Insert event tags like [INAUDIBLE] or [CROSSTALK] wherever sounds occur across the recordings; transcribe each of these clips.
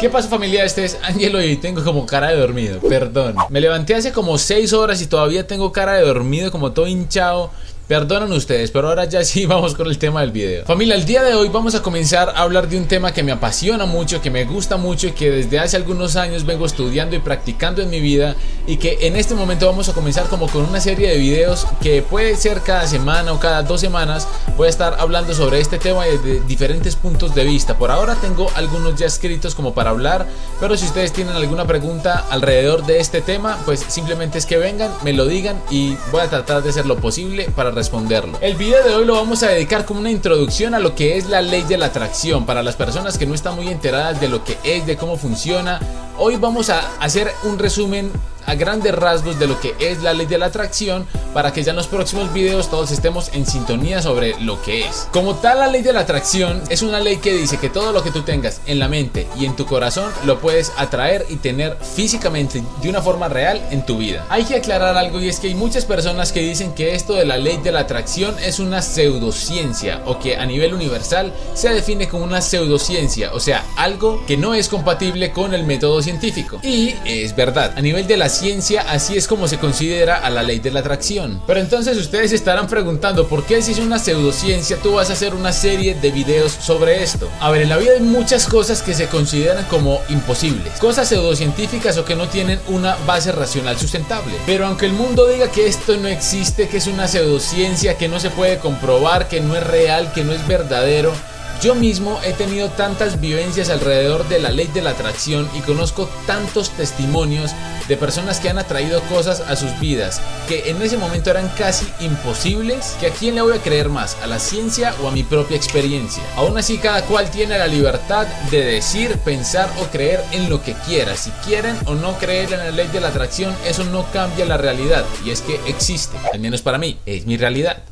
¿Qué pasa familia? Este es Angelo y tengo como cara de dormido, perdón. Me levanté hace como 6 horas y todavía tengo cara de dormido, como todo hinchado. Perdonan ustedes, pero ahora ya [LAUGHS] sí vamos con el tema del video. Familia, el día de hoy vamos a comenzar a hablar de un tema que me apasiona mucho, que me gusta mucho y que desde hace algunos años vengo estudiando y practicando en mi vida y que en este momento vamos a comenzar como con una serie de videos que puede ser cada semana o cada dos semanas voy a estar hablando sobre este tema desde diferentes puntos de vista. Por ahora tengo algunos ya escritos como para hablar, pero si ustedes tienen alguna pregunta alrededor de este tema, pues simplemente es que vengan, me lo digan y voy a tratar de hacer lo posible para responderlo. El video de hoy lo vamos a dedicar como una introducción a lo que es la ley de la atracción para las personas que no están muy enteradas de lo que es, de cómo funciona. Hoy vamos a hacer un resumen a grandes rasgos de lo que es la ley de la atracción para que ya en los próximos videos todos estemos en sintonía sobre lo que es. Como tal, la ley de la atracción es una ley que dice que todo lo que tú tengas en la mente y en tu corazón lo puedes atraer y tener físicamente de una forma real en tu vida. Hay que aclarar algo y es que hay muchas personas que dicen que esto de la ley de la atracción es una pseudociencia o que a nivel universal se define como una pseudociencia, o sea, algo que no es compatible con el método científico. Y es verdad, a nivel de la así es como se considera a la ley de la atracción. Pero entonces ustedes estarán preguntando por qué si es una pseudociencia tú vas a hacer una serie de videos sobre esto. A ver, en la vida hay muchas cosas que se consideran como imposibles, cosas pseudocientíficas o que no tienen una base racional sustentable. Pero aunque el mundo diga que esto no existe, que es una pseudociencia, que no se puede comprobar, que no es real, que no es verdadero, yo mismo he tenido tantas vivencias alrededor de la ley de la atracción y conozco tantos testimonios de personas que han atraído cosas a sus vidas que en ese momento eran casi imposibles que a quién le voy a creer más, a la ciencia o a mi propia experiencia. Aún así cada cual tiene la libertad de decir, pensar o creer en lo que quiera. Si quieren o no creer en la ley de la atracción, eso no cambia la realidad y es que existe, al menos para mí, es mi realidad.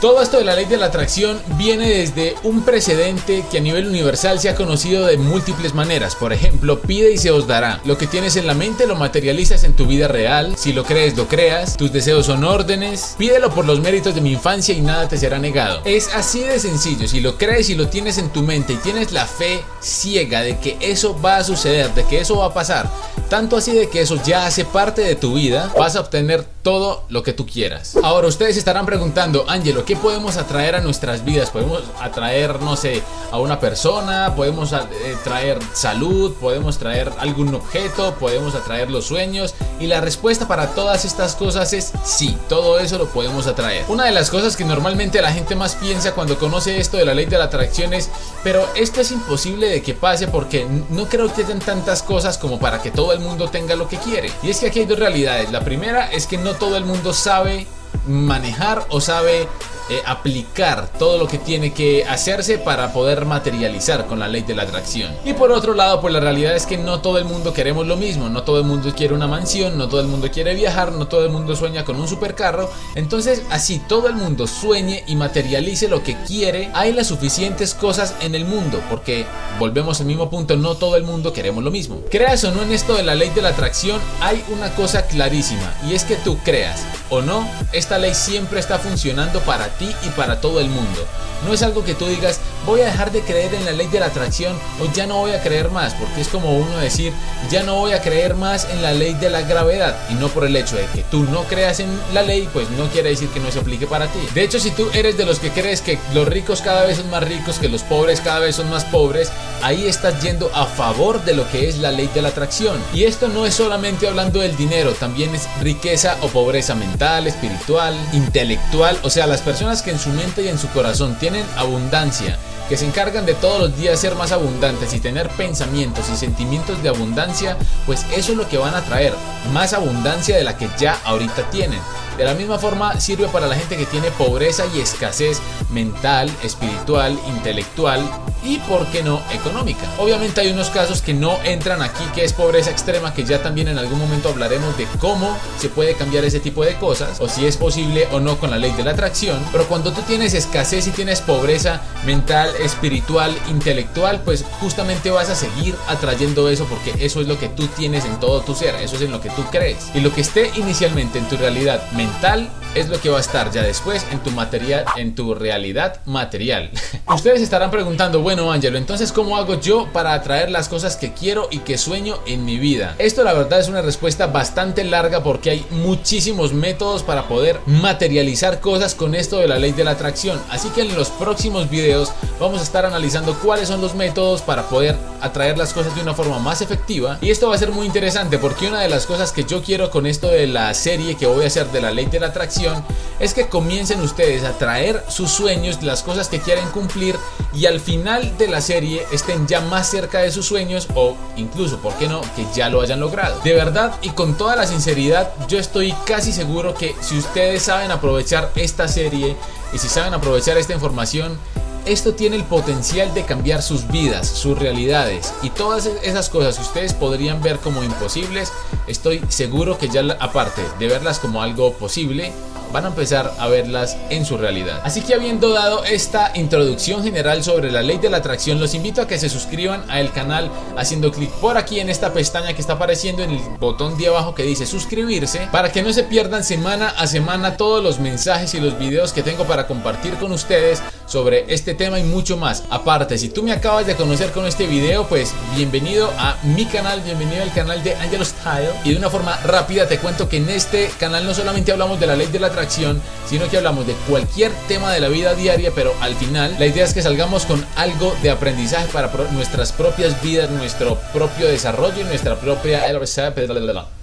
Todo esto de la ley de la atracción viene desde un precedente que a nivel universal se ha conocido de múltiples maneras. Por ejemplo, pide y se os dará. Lo que tienes en la mente lo materializas en tu vida real. Si lo crees, lo creas. Tus deseos son órdenes. Pídelo por los méritos de mi infancia y nada te será negado. Es así de sencillo. Si lo crees y lo tienes en tu mente y tienes la fe ciega de que eso va a suceder, de que eso va a pasar, tanto así de que eso ya hace parte de tu vida, vas a obtener todo lo que tú quieras. Ahora ustedes estarán preguntando, Angelo, ¿qué podemos atraer a nuestras vidas? Podemos atraer, no sé, a una persona, podemos eh, traer salud, podemos traer algún objeto, podemos atraer los sueños. Y la respuesta para todas estas cosas es sí, todo eso lo podemos atraer. Una de las cosas que normalmente la gente más piensa cuando conoce esto de la ley de la atracción es, pero esto es imposible de que pase porque no creo que den tantas cosas como para que todo el mundo tenga lo que quiere. Y es que aquí hay dos realidades. La primera es que no todo el mundo sabe manejar o sabe eh, aplicar todo lo que tiene que hacerse para poder materializar con la ley de la atracción. Y por otro lado, pues la realidad es que no todo el mundo queremos lo mismo, no todo el mundo quiere una mansión, no todo el mundo quiere viajar, no todo el mundo sueña con un supercarro. Entonces, así todo el mundo sueñe y materialice lo que quiere, hay las suficientes cosas en el mundo, porque volvemos al mismo punto, no todo el mundo queremos lo mismo. Creas o no en esto de la ley de la atracción, hay una cosa clarísima, y es que tú creas o no, esta ley siempre está funcionando para ti y para todo el mundo. No es algo que tú digas, voy a dejar de creer en la ley de la atracción o ya no voy a creer más, porque es como uno decir, ya no voy a creer más en la ley de la gravedad y no por el hecho de que tú no creas en la ley, pues no quiere decir que no se aplique para ti. De hecho, si tú eres de los que crees que los ricos cada vez son más ricos, que los pobres cada vez son más pobres, ahí estás yendo a favor de lo que es la ley de la atracción. Y esto no es solamente hablando del dinero, también es riqueza o pobreza mental, espiritual, intelectual, o sea, las personas que en su mente y en su corazón tienen abundancia que se encargan de todos los días ser más abundantes y tener pensamientos y sentimientos de abundancia, pues eso es lo que van a traer, más abundancia de la que ya ahorita tienen. De la misma forma sirve para la gente que tiene pobreza y escasez mental, espiritual, intelectual y, por qué no, económica. Obviamente hay unos casos que no entran aquí, que es pobreza extrema, que ya también en algún momento hablaremos de cómo se puede cambiar ese tipo de cosas, o si es posible o no con la ley de la atracción. Pero cuando tú tienes escasez y tienes pobreza mental, espiritual, intelectual, pues justamente vas a seguir atrayendo eso porque eso es lo que tú tienes en todo tu ser, eso es en lo que tú crees. Y lo que esté inicialmente en tu realidad mental es lo que va a estar ya después en tu material, en tu realidad material. [LAUGHS] Ustedes estarán preguntando, bueno Ángelo, entonces ¿cómo hago yo para atraer las cosas que quiero y que sueño en mi vida? Esto la verdad es una respuesta bastante larga porque hay muchísimos métodos para poder materializar cosas con esto de la ley de la atracción. Así que en los próximos videos vamos a estar analizando cuáles son los métodos para poder atraer las cosas de una forma más efectiva. Y esto va a ser muy interesante porque una de las cosas que yo quiero con esto de la serie que voy a hacer de la ley de la atracción es que comiencen ustedes a traer sus sueños, las cosas que quieren cumplir y al final de la serie estén ya más cerca de sus sueños o incluso, ¿por qué no?, que ya lo hayan logrado. De verdad y con toda la sinceridad, yo estoy casi seguro que si ustedes saben aprovechar esta serie y si saben aprovechar esta información, esto tiene el potencial de cambiar sus vidas, sus realidades y todas esas cosas que ustedes podrían ver como imposibles, estoy seguro que ya aparte de verlas como algo posible, van a empezar a verlas en su realidad. Así que habiendo dado esta introducción general sobre la ley de la atracción, los invito a que se suscriban al canal haciendo clic por aquí en esta pestaña que está apareciendo en el botón de abajo que dice suscribirse para que no se pierdan semana a semana todos los mensajes y los videos que tengo para compartir con ustedes sobre este tema y mucho más. Aparte, si tú me acabas de conocer con este video, pues bienvenido a mi canal, bienvenido al canal de Angelo Style. Y de una forma rápida te cuento que en este canal no solamente hablamos de la ley de la atracción, sino que hablamos de cualquier tema de la vida diaria, pero al final la idea es que salgamos con algo de aprendizaje para nuestras propias vidas, nuestro propio desarrollo y nuestra propia...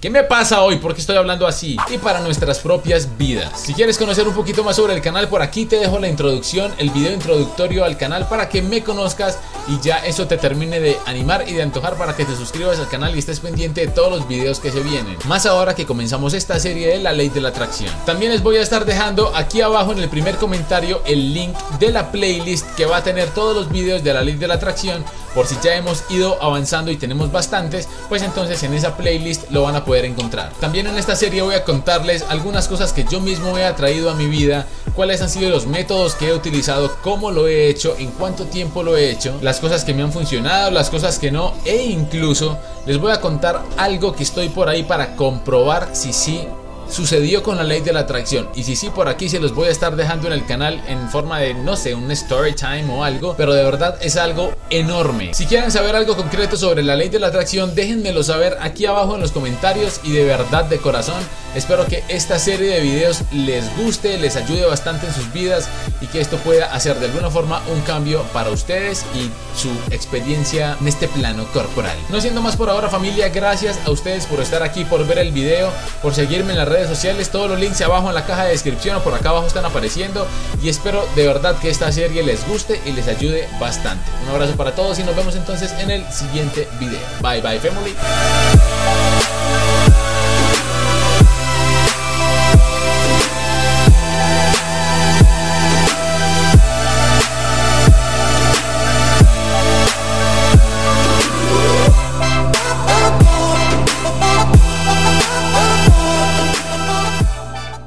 ¿Qué me pasa hoy? ¿Por qué estoy hablando así? Y para nuestras propias vidas. Si quieres conocer un poquito más sobre el canal, por aquí te dejo la introducción, el video introductorio al canal para que me conozcas y ya eso te termine de animar y de antojar para que te suscribas al canal y estés pendiente de todos los videos que se vienen. Más ahora que comenzamos esta serie de la ley de la atracción. También les voy a estar dejando aquí abajo en el primer comentario el link de la playlist que va a tener todos los videos de la ley de la atracción por si ya hemos ido avanzando y tenemos bastantes, pues entonces en esa playlist lo van a poder encontrar. También en esta serie voy a contarles algunas cosas que yo mismo he atraído a mi vida, cuáles han sido los métodos que he utilizado, cómo lo he hecho, en cuánto tiempo lo he hecho, las cosas que me han funcionado, las cosas que no, e incluso les voy a contar algo que estoy por ahí para comprobar si sí sucedió con la ley de la atracción. Y si sí, por aquí se los voy a estar dejando en el canal en forma de, no sé, un story time o algo. Pero de verdad es algo enorme. Si quieren saber algo concreto sobre la ley de la atracción, déjenmelo saber aquí abajo en los comentarios. Y de verdad, de corazón, espero que esta serie de videos les guste, les ayude bastante en sus vidas. Y que esto pueda hacer de alguna forma un cambio para ustedes y su experiencia en este plano corporal. No siendo más por ahora familia, gracias a ustedes por estar aquí, por ver el video, por seguirme en las sociales. Todos los links abajo en la caja de descripción o por acá abajo están apareciendo. Y espero de verdad que esta serie les guste y les ayude bastante. Un abrazo para todos y nos vemos entonces en el siguiente video. Bye bye family.